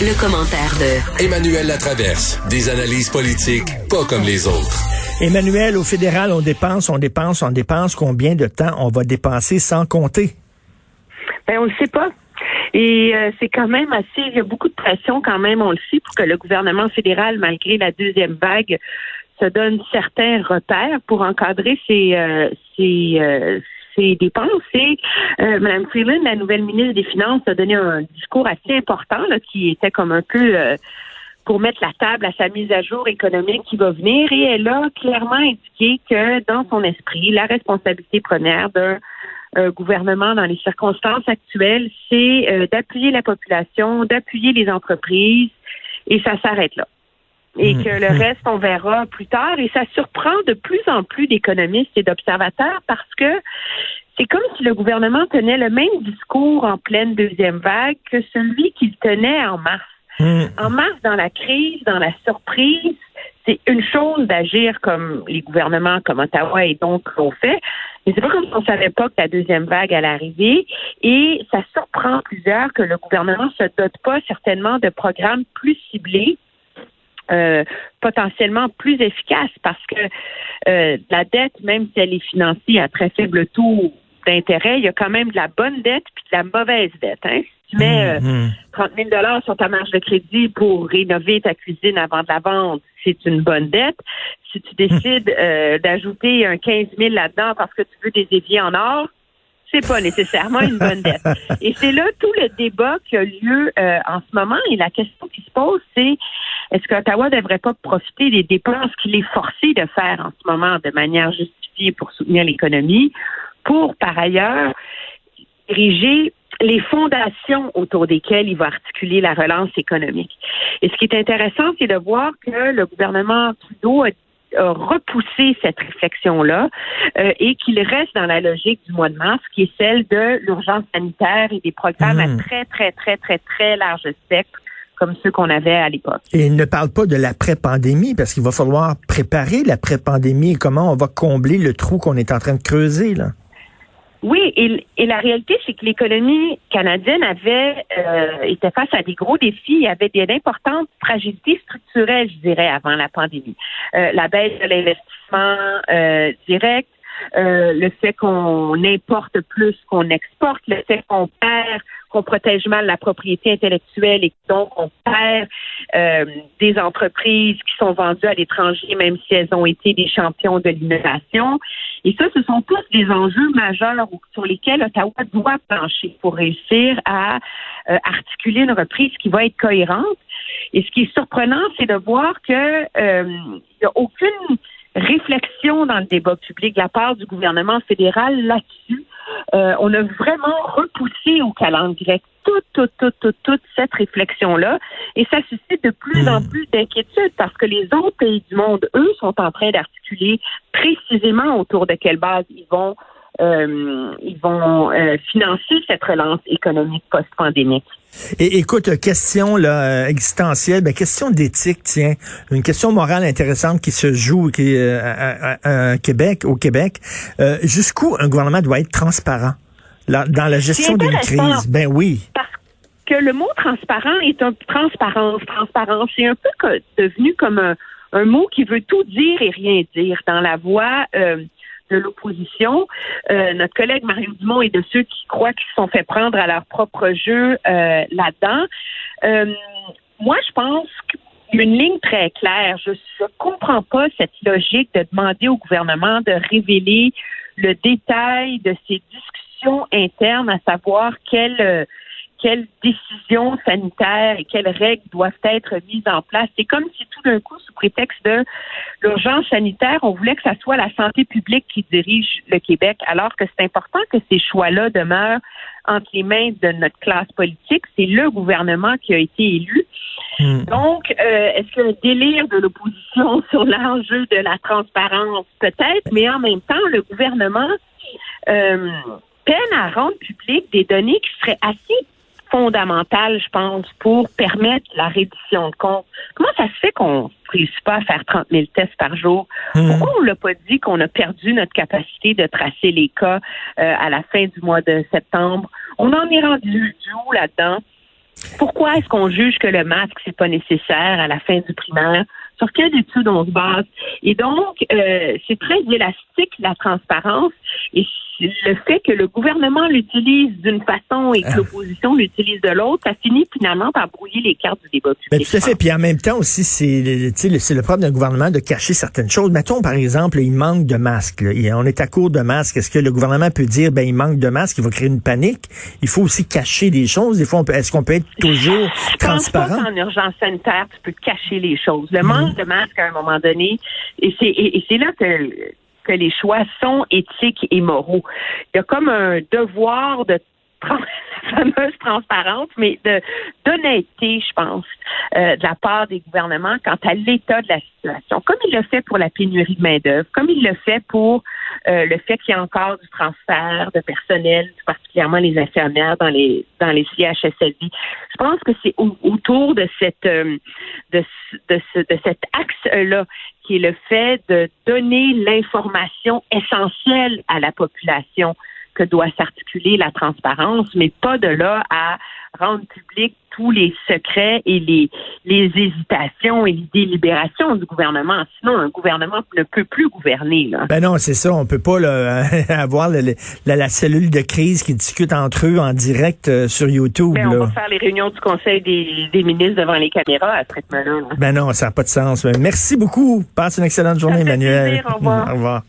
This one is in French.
Le, commentaire de Emmanuel Latraverse. Des analyses politiques pas comme les autres. Emmanuel, au fédéral, on dépense, on dépense, on dépense. Combien de temps on va dépenser sans compter? Ben, on ne sait pas. Et euh, c'est quand même assez, il y a beaucoup de pression quand même, on le sait, pour que le gouvernement fédéral, malgré la deuxième vague, se donne certains repères pour encadrer ses, euh, ses, euh, ses dépenses. Et euh, Mme Freeland, la nouvelle ministre des Finances, a donné un discours assez important là, qui était comme un peu pour mettre la table à sa mise à jour économique qui va venir. Et elle a clairement indiqué que dans son esprit, la responsabilité première d'un gouvernement dans les circonstances actuelles, c'est d'appuyer la population, d'appuyer les entreprises, et ça s'arrête là et mm. que le reste, on verra plus tard. Et ça surprend de plus en plus d'économistes et d'observateurs parce que c'est comme si le gouvernement tenait le même discours en pleine deuxième vague que celui qu'il tenait en mars. Mm. En mars, dans la crise, dans la surprise, c'est une chose d'agir comme les gouvernements comme Ottawa et donc l'ont fait, mais c'est pas comme si on savait pas que la deuxième vague allait arriver et ça surprend plusieurs que le gouvernement se dote pas certainement de programmes plus ciblés euh, potentiellement plus efficace parce que euh, la dette, même si elle est financée à très faible taux d'intérêt, il y a quand même de la bonne dette puis de la mauvaise dette. Hein? Si tu mets euh, 30 000 dollars sur ta marge de crédit pour rénover ta cuisine avant de la vendre, c'est une bonne dette. Si tu décides euh, d'ajouter un 15 000 là-dedans parce que tu veux des éviers en or, c'est pas nécessairement une bonne dette. Et c'est là tout le débat qui a lieu euh, en ce moment. Et la question qui se pose, c'est est-ce qu'Ottawa ne devrait pas profiter des dépenses qu'il est forcé de faire en ce moment de manière justifiée pour soutenir l'économie, pour par ailleurs diriger les fondations autour desquelles il va articuler la relance économique? Et ce qui est intéressant, c'est de voir que le gouvernement Trudeau a repousser cette réflexion-là euh, et qu'il reste dans la logique du mois de mars, qui est celle de l'urgence sanitaire et des programmes à hmm. très, très, très, très, très large spectre comme ceux qu'on avait à l'époque. Et il ne parle pas de l'après-pandémie, parce qu'il va falloir préparer l'après-pandémie et comment on va combler le trou qu'on est en train de creuser, là. Oui, et, la réalité, c'est que l'économie canadienne avait euh, était face à des gros défis, il y avait d'importantes fragilités structurelles, je dirais, avant la pandémie. Euh, la baisse de l'investissement euh, direct, euh, le fait qu'on importe plus qu'on exporte, le fait qu'on perd, qu'on protège mal la propriété intellectuelle et donc on perd euh, des entreprises qui sont vendues à l'étranger, même si elles ont été des champions de l'innovation. Et ça, ce sont tous des enjeux majeurs sur lesquels Ottawa doit plancher pour réussir à euh, articuler une reprise qui va être cohérente. Et ce qui est surprenant, c'est de voir que il n'y a aucune réflexion dans le débat public de la part du gouvernement fédéral là-dessus. Euh, on a vraiment repoussé au calendrier toute, toute, toute, toute, toute cette réflexion-là. Et ça suscite de plus en hmm. plus d'inquiétude parce que les autres pays du monde, eux, sont en train d'articuler précisément autour de quelle base ils vont euh, ils vont euh, financer cette relance économique post-pandémique. Et écoute, question là, euh, existentielle, ben, question d'éthique, tiens, une question morale intéressante qui se joue qui, à, Québec, au Québec. Jusqu'où un gouvernement doit être transparent? Dans la gestion d'une crise? Ben oui. Parce que le mot transparent est un transparence, transparence, c'est un peu devenu comme un, un, mot qui veut tout dire et rien dire dans la voix de l'opposition. Euh, notre collègue Mario Dumont est de ceux qui croient qu'ils se sont fait prendre à leur propre jeu euh, là-dedans. Euh, moi, je pense qu'il y a une ligne très claire. Je ne comprends pas cette logique de demander au gouvernement de révéler le détail de ces discussions internes, à savoir quelle quelles décisions sanitaires et quelles règles doivent être mises en place. C'est comme si tout d'un coup, sous prétexte de l'urgence sanitaire, on voulait que ça soit la santé publique qui dirige le Québec, alors que c'est important que ces choix-là demeurent entre les mains de notre classe politique. C'est le gouvernement qui a été élu. Hmm. Donc, euh, est-ce qu'il y a un délire de l'opposition sur l'enjeu de la transparence? Peut-être, mais en même temps, le gouvernement euh, peine à rendre public des données qui seraient assez fondamentales, je pense, pour permettre la reddition de comptes. Comment ça se fait qu'on ne réussit pas à faire 30 000 tests par jour? Hmm. Pourquoi on l'a pas dit qu'on a perdu notre capacité de tracer les cas euh, à la fin du mois de septembre? On en est rendu du où là-dedans? Pourquoi est-ce qu'on juge que le masque, c'est pas nécessaire à la fin du primaire? Sur quelle étude on se base? Et donc, euh, c'est très élastique, la transparence. Et le fait que le gouvernement l'utilise d'une façon et que ah. l'opposition l'utilise de l'autre, ça finit finalement par brouiller les cartes du débat public. Mais tout à fait. Puis en même temps aussi, c'est c'est le problème d'un gouvernement de cacher certaines choses. Mettons par exemple, il manque de masques. On est à court de masques. Est-ce que le gouvernement peut dire, ben il manque de masques, il va créer une panique? Il faut aussi cacher des choses. Des fois, est-ce qu'on peut être toujours transparent pense pas En urgence sanitaire, tu peux cacher les choses. Le manque de masques à un moment donné, et c'est là que que les choix sont éthiques et moraux. Il y a comme un devoir de fameuse transparence, mais d'honnêteté, je pense, euh, de la part des gouvernements quant à l'état de la situation. Comme il le fait pour la pénurie de main-d'œuvre, comme il le fait pour euh, le fait qu'il y a encore du transfert de personnel, particulièrement les infirmières dans les dans les CHSLD. Je pense que c'est autour de cette euh, de, de cet axe-là qui est le fait de donner l'information essentielle à la population que doit s'articuler la transparence, mais pas de là à rendre public tous les secrets et les, les hésitations et les délibérations du gouvernement. Sinon, un gouvernement ne peut plus gouverner. Là. Ben non, c'est ça. On peut pas avoir la, cellule de crise qui discute entre eux en direct euh, sur YouTube. Ben, on va faire les réunions du Conseil des, ministres devant les caméras à ce rythme-là. Ben non, ça n'a pas de sens. Merci beaucoup. Passe une excellente journée, Emmanuel. Au revoir. Au revoir.